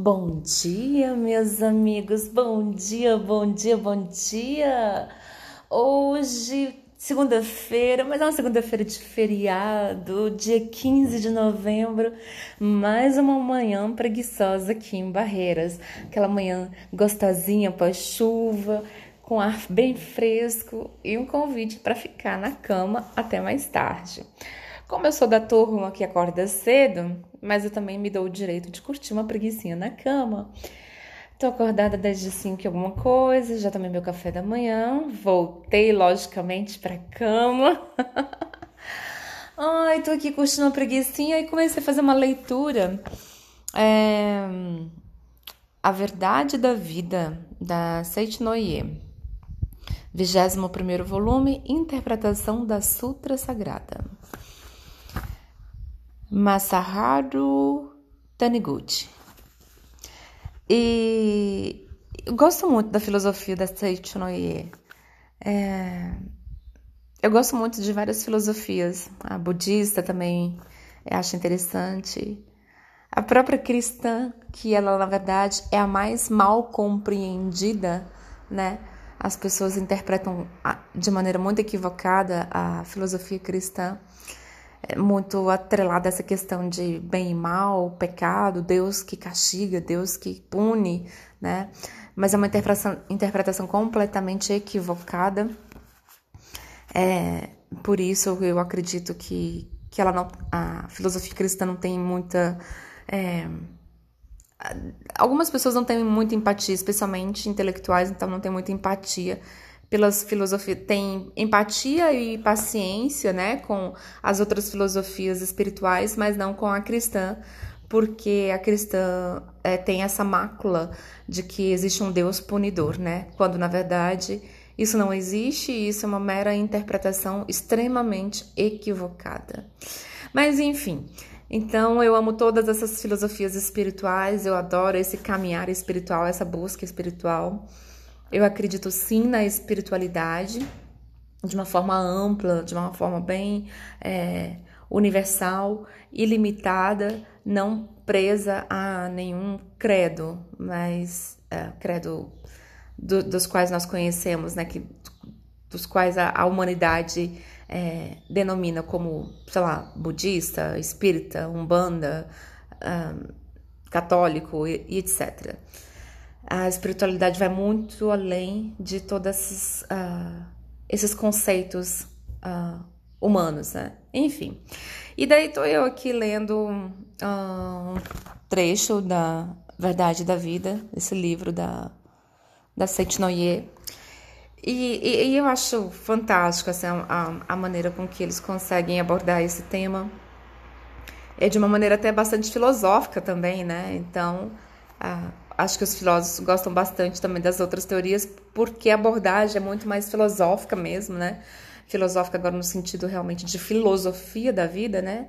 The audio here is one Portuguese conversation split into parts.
Bom dia, meus amigos. Bom dia, bom dia, bom dia. Hoje, segunda-feira, mas é uma segunda-feira de feriado, dia 15 de novembro, mais uma manhã preguiçosa aqui em Barreiras. Aquela manhã gostosinha pós-chuva, com ar bem fresco e um convite para ficar na cama até mais tarde. Como eu sou da turma que acorda cedo, mas eu também me dou o direito de curtir uma preguiçinha na cama. Tô acordada desde 5 alguma coisa, já tomei meu café da manhã, voltei logicamente pra cama. Ai, tô aqui curtindo uma preguiçinha e comecei a fazer uma leitura. É... A Verdade da Vida, da Seit Noye. 21 volume, Interpretação da Sutra Sagrada. Masaharu Taniguchi. E eu gosto muito da filosofia da Seiichi Noye. É, eu gosto muito de várias filosofias. A budista também acho interessante. A própria cristã, que ela na verdade é a mais mal compreendida, né? As pessoas interpretam de maneira muito equivocada a filosofia cristã muito atrelada a essa questão de bem e mal, pecado, Deus que castiga, Deus que pune, né? Mas é uma interpretação, interpretação completamente equivocada. É, por isso eu acredito que, que ela não, a filosofia cristã não tem muita. É, algumas pessoas não têm muita empatia, especialmente intelectuais, então não tem muita empatia pelas filosofias, tem empatia e paciência, né, com as outras filosofias espirituais, mas não com a cristã, porque a cristã é, tem essa mácula de que existe um Deus punidor, né, quando na verdade isso não existe e isso é uma mera interpretação extremamente equivocada. Mas enfim, então eu amo todas essas filosofias espirituais, eu adoro esse caminhar espiritual, essa busca espiritual. Eu acredito sim na espiritualidade de uma forma ampla, de uma forma bem é, universal, ilimitada, não presa a nenhum credo, mas é, credo do, dos quais nós conhecemos, né, que, dos quais a, a humanidade é, denomina como, sei lá, budista, espírita, umbanda, um, católico e, e etc a espiritualidade vai muito além de todos esses, uh, esses conceitos uh, humanos, né? Enfim. E daí tô eu aqui lendo uh, um trecho da Verdade da Vida, esse livro da, da Saint Noyer. E, e, e, eu acho fantástico assim, a, a maneira com que eles conseguem abordar esse tema. É de uma maneira até bastante filosófica também, né? Então, acho que os filósofos gostam bastante também das outras teorias, porque a abordagem é muito mais filosófica mesmo, né? Filosófica agora no sentido realmente de filosofia da vida, né?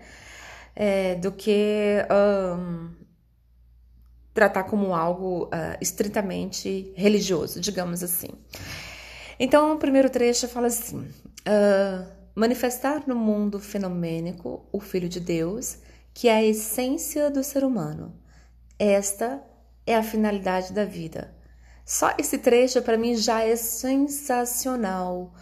É, do que um, tratar como algo uh, estritamente religioso, digamos assim. Então, o primeiro trecho fala assim: uh, manifestar no mundo fenomênico o Filho de Deus, que é a essência do ser humano. Esta é a finalidade da vida. Só esse trecho para mim já é sensacional.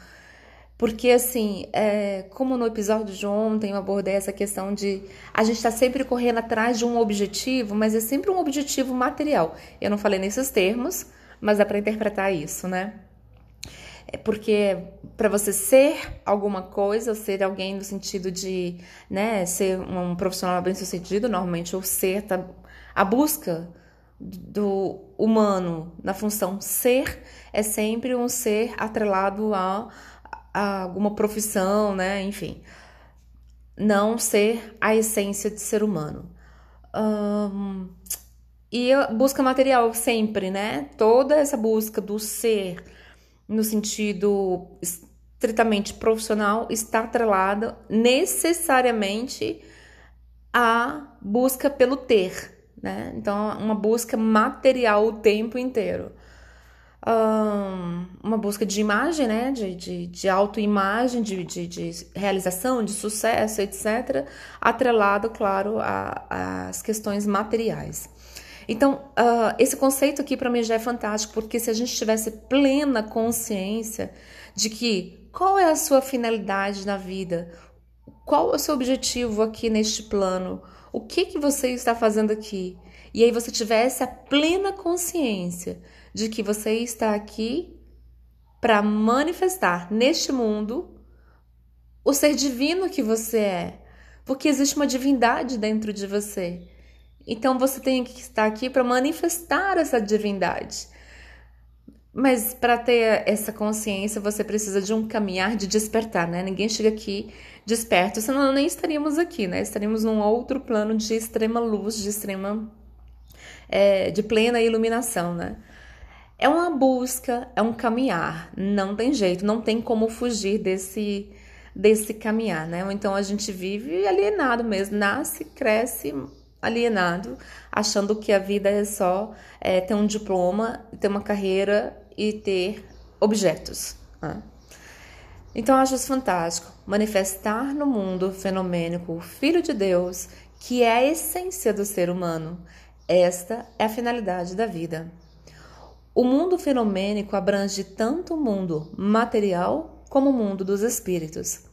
Porque, assim, é, como no episódio de ontem eu abordei essa questão de a gente está sempre correndo atrás de um objetivo, mas é sempre um objetivo material. Eu não falei nesses termos, mas dá para interpretar isso, né? É porque para você ser alguma coisa, ser alguém no sentido de né, ser um profissional bem sucedido, normalmente o ser tá, a busca do humano na função ser é sempre um ser atrelado a, a alguma profissão, né? Enfim, não ser a essência de ser humano. Um, e busca material sempre, né? Toda essa busca do ser no sentido estritamente profissional está atrelada necessariamente à busca pelo ter, né? Então, uma busca material o tempo inteiro. Um, uma busca de imagem, né? De, de, de autoimagem, de, de, de realização, de sucesso, etc., atrelado, claro, às questões materiais. Então, uh, esse conceito aqui para mim já é fantástico, porque se a gente tivesse plena consciência de que qual é a sua finalidade na vida, qual é o seu objetivo aqui neste plano, o que que você está fazendo aqui, e aí você tivesse a plena consciência de que você está aqui para manifestar neste mundo o ser divino que você é, porque existe uma divindade dentro de você. Então você tem que estar aqui para manifestar essa divindade. Mas para ter essa consciência, você precisa de um caminhar de despertar, né? Ninguém chega aqui desperto, senão nem estaríamos aqui, né? Estaríamos num outro plano de extrema luz, de extrema. É, de plena iluminação, né? É uma busca, é um caminhar, não tem jeito, não tem como fugir desse, desse caminhar, né? Ou então a gente vive alienado mesmo, nasce, cresce, alienado, achando que a vida é só é, ter um diploma, ter uma carreira e ter objetos. Né? Então acho isso fantástico. Manifestar no mundo fenomênico o Filho de Deus, que é a essência do ser humano. Esta é a finalidade da vida. O mundo fenomênico abrange tanto o mundo material como o mundo dos espíritos.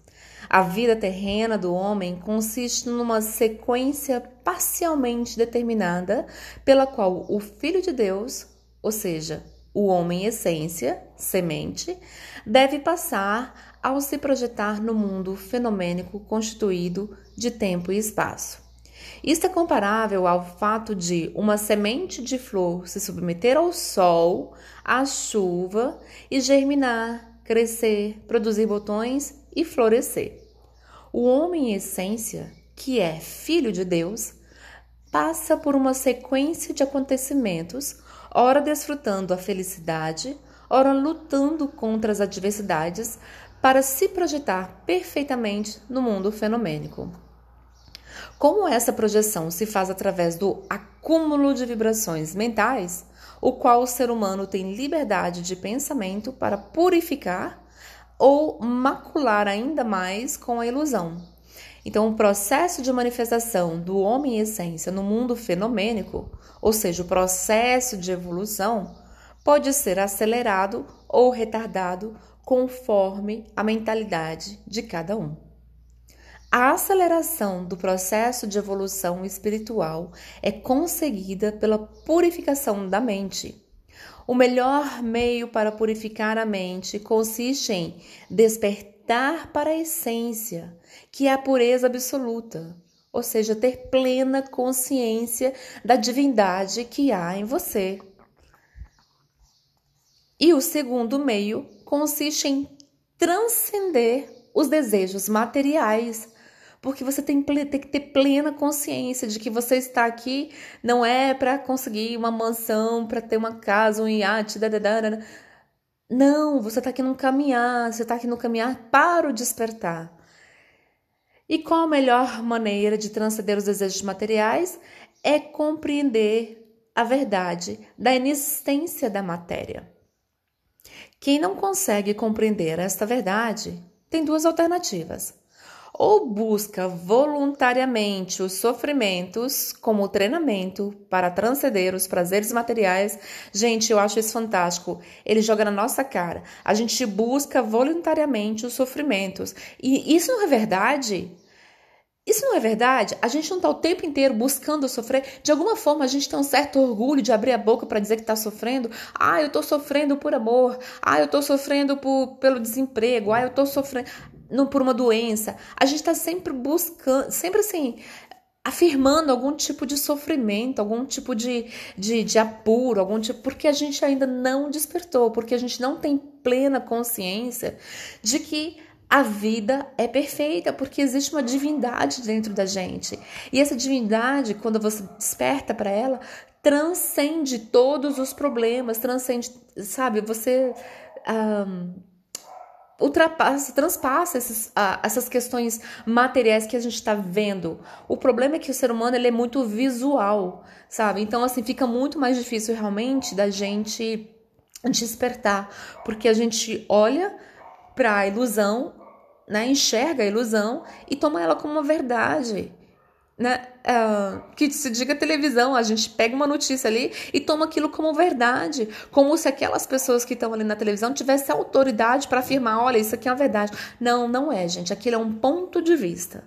A vida terrena do homem consiste numa sequência parcialmente determinada pela qual o Filho de Deus, ou seja, o homem essência, semente, deve passar ao se projetar no mundo fenomênico constituído de tempo e espaço. Isto é comparável ao fato de uma semente de flor se submeter ao sol, à chuva e germinar, crescer, produzir botões e florescer. O homem em essência, que é filho de Deus, passa por uma sequência de acontecimentos, ora desfrutando a felicidade, ora lutando contra as adversidades, para se projetar perfeitamente no mundo fenomênico. Como essa projeção se faz através do acúmulo de vibrações mentais, o qual o ser humano tem liberdade de pensamento para purificar ou macular ainda mais com a ilusão. Então, o processo de manifestação do homem em essência no mundo fenomênico, ou seja, o processo de evolução, pode ser acelerado ou retardado conforme a mentalidade de cada um. A aceleração do processo de evolução espiritual é conseguida pela purificação da mente o melhor meio para purificar a mente consiste em despertar para a essência, que é a pureza absoluta, ou seja, ter plena consciência da divindade que há em você. E o segundo meio consiste em transcender os desejos materiais porque você tem, tem, que ter plena consciência de que você está aqui não é para conseguir uma mansão, para ter uma casa, um iate, dadadana. Não, você está aqui no caminhar, você está aqui no caminhar para o despertar. E qual a melhor maneira de transcender os desejos materiais? É compreender a verdade da inexistência da matéria. Quem não consegue compreender esta verdade tem duas alternativas ou busca voluntariamente os sofrimentos como treinamento para transcender os prazeres materiais. Gente, eu acho isso fantástico. Ele joga na nossa cara. A gente busca voluntariamente os sofrimentos. E isso não é verdade? Isso não é verdade? A gente não está o tempo inteiro buscando sofrer. De alguma forma, a gente tem um certo orgulho de abrir a boca para dizer que está sofrendo. Ah, eu estou sofrendo por amor. Ah, eu estou sofrendo por, pelo desemprego. Ah, eu estou sofrendo não por uma doença. A gente está sempre buscando, sempre assim, afirmando algum tipo de sofrimento, algum tipo de, de, de apuro, algum tipo, porque a gente ainda não despertou, porque a gente não tem plena consciência de que a vida é perfeita, porque existe uma divindade dentro da gente. E essa divindade, quando você desperta para ela, transcende todos os problemas, transcende, sabe? Você. Um, ultrapassa, transpassa esses, essas questões materiais que a gente está vendo. O problema é que o ser humano ele é muito visual, sabe? Então, assim, fica muito mais difícil realmente da gente despertar, porque a gente olha para a ilusão, né? enxerga a ilusão e toma ela como uma verdade. Né, uh, que se diga televisão, a gente pega uma notícia ali e toma aquilo como verdade, como se aquelas pessoas que estão ali na televisão tivessem autoridade para afirmar, olha, isso aqui é uma verdade. Não, não é, gente, aquilo é um ponto de vista.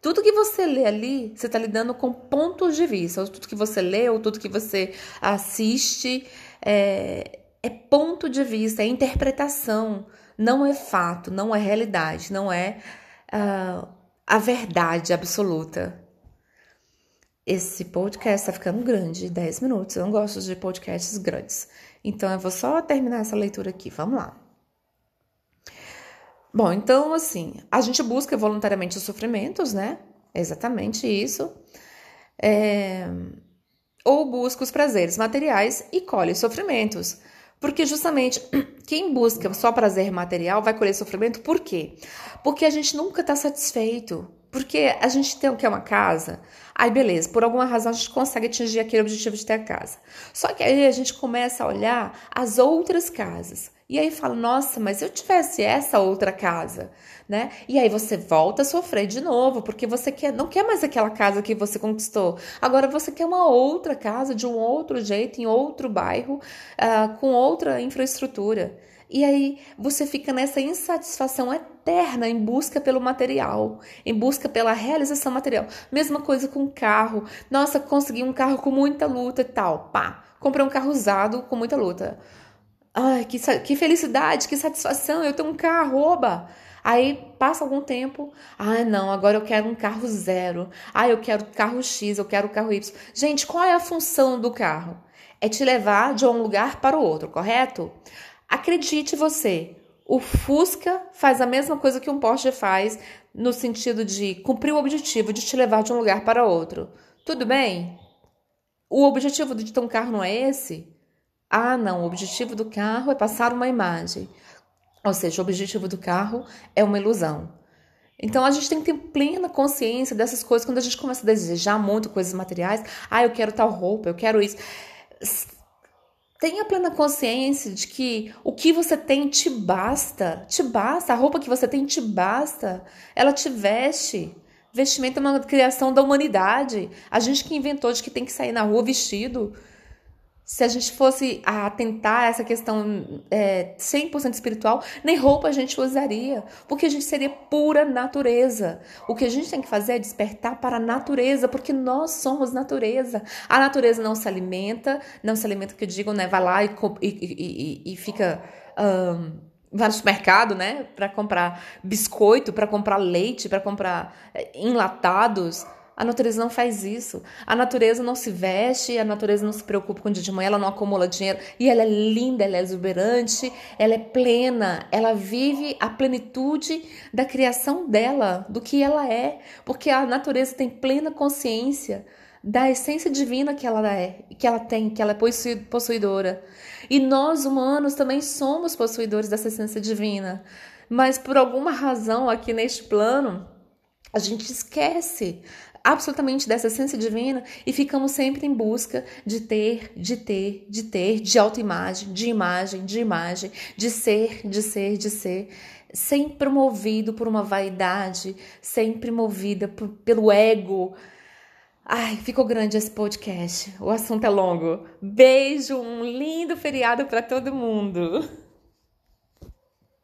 Tudo que você lê ali, você está lidando com pontos de vista. Ou tudo que você lê, ou tudo que você assiste, é, é ponto de vista, é interpretação. Não é fato, não é realidade, não é uh, a verdade absoluta. Esse podcast está ficando grande, 10 minutos. Eu não gosto de podcasts grandes. Então eu vou só terminar essa leitura aqui. Vamos lá. Bom, então assim, a gente busca voluntariamente os sofrimentos, né? Exatamente isso. É... Ou busca os prazeres materiais e colhe os sofrimentos. Porque justamente quem busca só prazer material vai colher sofrimento, por quê? Porque a gente nunca está satisfeito. Porque a gente tem o que é uma casa, aí beleza, por alguma razão a gente consegue atingir aquele objetivo de ter a casa. Só que aí a gente começa a olhar as outras casas. E aí fala, nossa, mas se eu tivesse essa outra casa, né? E aí você volta a sofrer de novo, porque você quer, não quer mais aquela casa que você conquistou. Agora você quer uma outra casa de um outro jeito, em outro bairro, uh, com outra infraestrutura. E aí você fica nessa insatisfação eterna em busca pelo material, em busca pela realização material. Mesma coisa com carro. Nossa, consegui um carro com muita luta e tal. Pá, comprei um carro usado com muita luta. Ai, que, que felicidade, que satisfação, eu tenho um carro, oba! Aí passa algum tempo, ah, não, agora eu quero um carro zero. Ah, eu quero carro X, eu quero carro Y. Gente, qual é a função do carro? É te levar de um lugar para o outro, correto? Acredite você, o Fusca faz a mesma coisa que um Porsche faz, no sentido de cumprir o objetivo de te levar de um lugar para outro. Tudo bem? O objetivo de ter um carro não é esse? Ah, não, o objetivo do carro é passar uma imagem. Ou seja, o objetivo do carro é uma ilusão. Então a gente tem que ter plena consciência dessas coisas quando a gente começa a desejar muito coisas materiais. Ah, eu quero tal roupa, eu quero isso Tenha plena consciência de que o que você tem te basta, te basta, a roupa que você tem te basta, ela te veste. Vestimento é uma criação da humanidade. A gente que inventou de que tem que sair na rua vestido, se a gente fosse atentar essa questão é, 100% espiritual, nem roupa a gente usaria, porque a gente seria pura natureza. O que a gente tem que fazer é despertar para a natureza, porque nós somos natureza. A natureza não se alimenta, não se alimenta, que eu digo, né? Vai lá e, e, e, e fica. Um, vai no supermercado, né, para comprar biscoito, para comprar leite, para comprar é, enlatados. A natureza não faz isso. A natureza não se veste, a natureza não se preocupa com o dia de manhã, ela não acumula dinheiro. E ela é linda, ela é exuberante, ela é plena, ela vive a plenitude da criação dela, do que ela é. Porque a natureza tem plena consciência da essência divina que ela é, que ela tem, que ela é possuidora. E nós humanos também somos possuidores dessa essência divina. Mas por alguma razão aqui neste plano, a gente esquece absolutamente dessa essência divina e ficamos sempre em busca de ter, de ter, de ter, de autoimagem, de imagem, de imagem, de ser, de ser, de ser, sempre movido por uma vaidade, sempre movida por, pelo ego. Ai, ficou grande esse podcast. O assunto é longo. Beijo, um lindo feriado para todo mundo.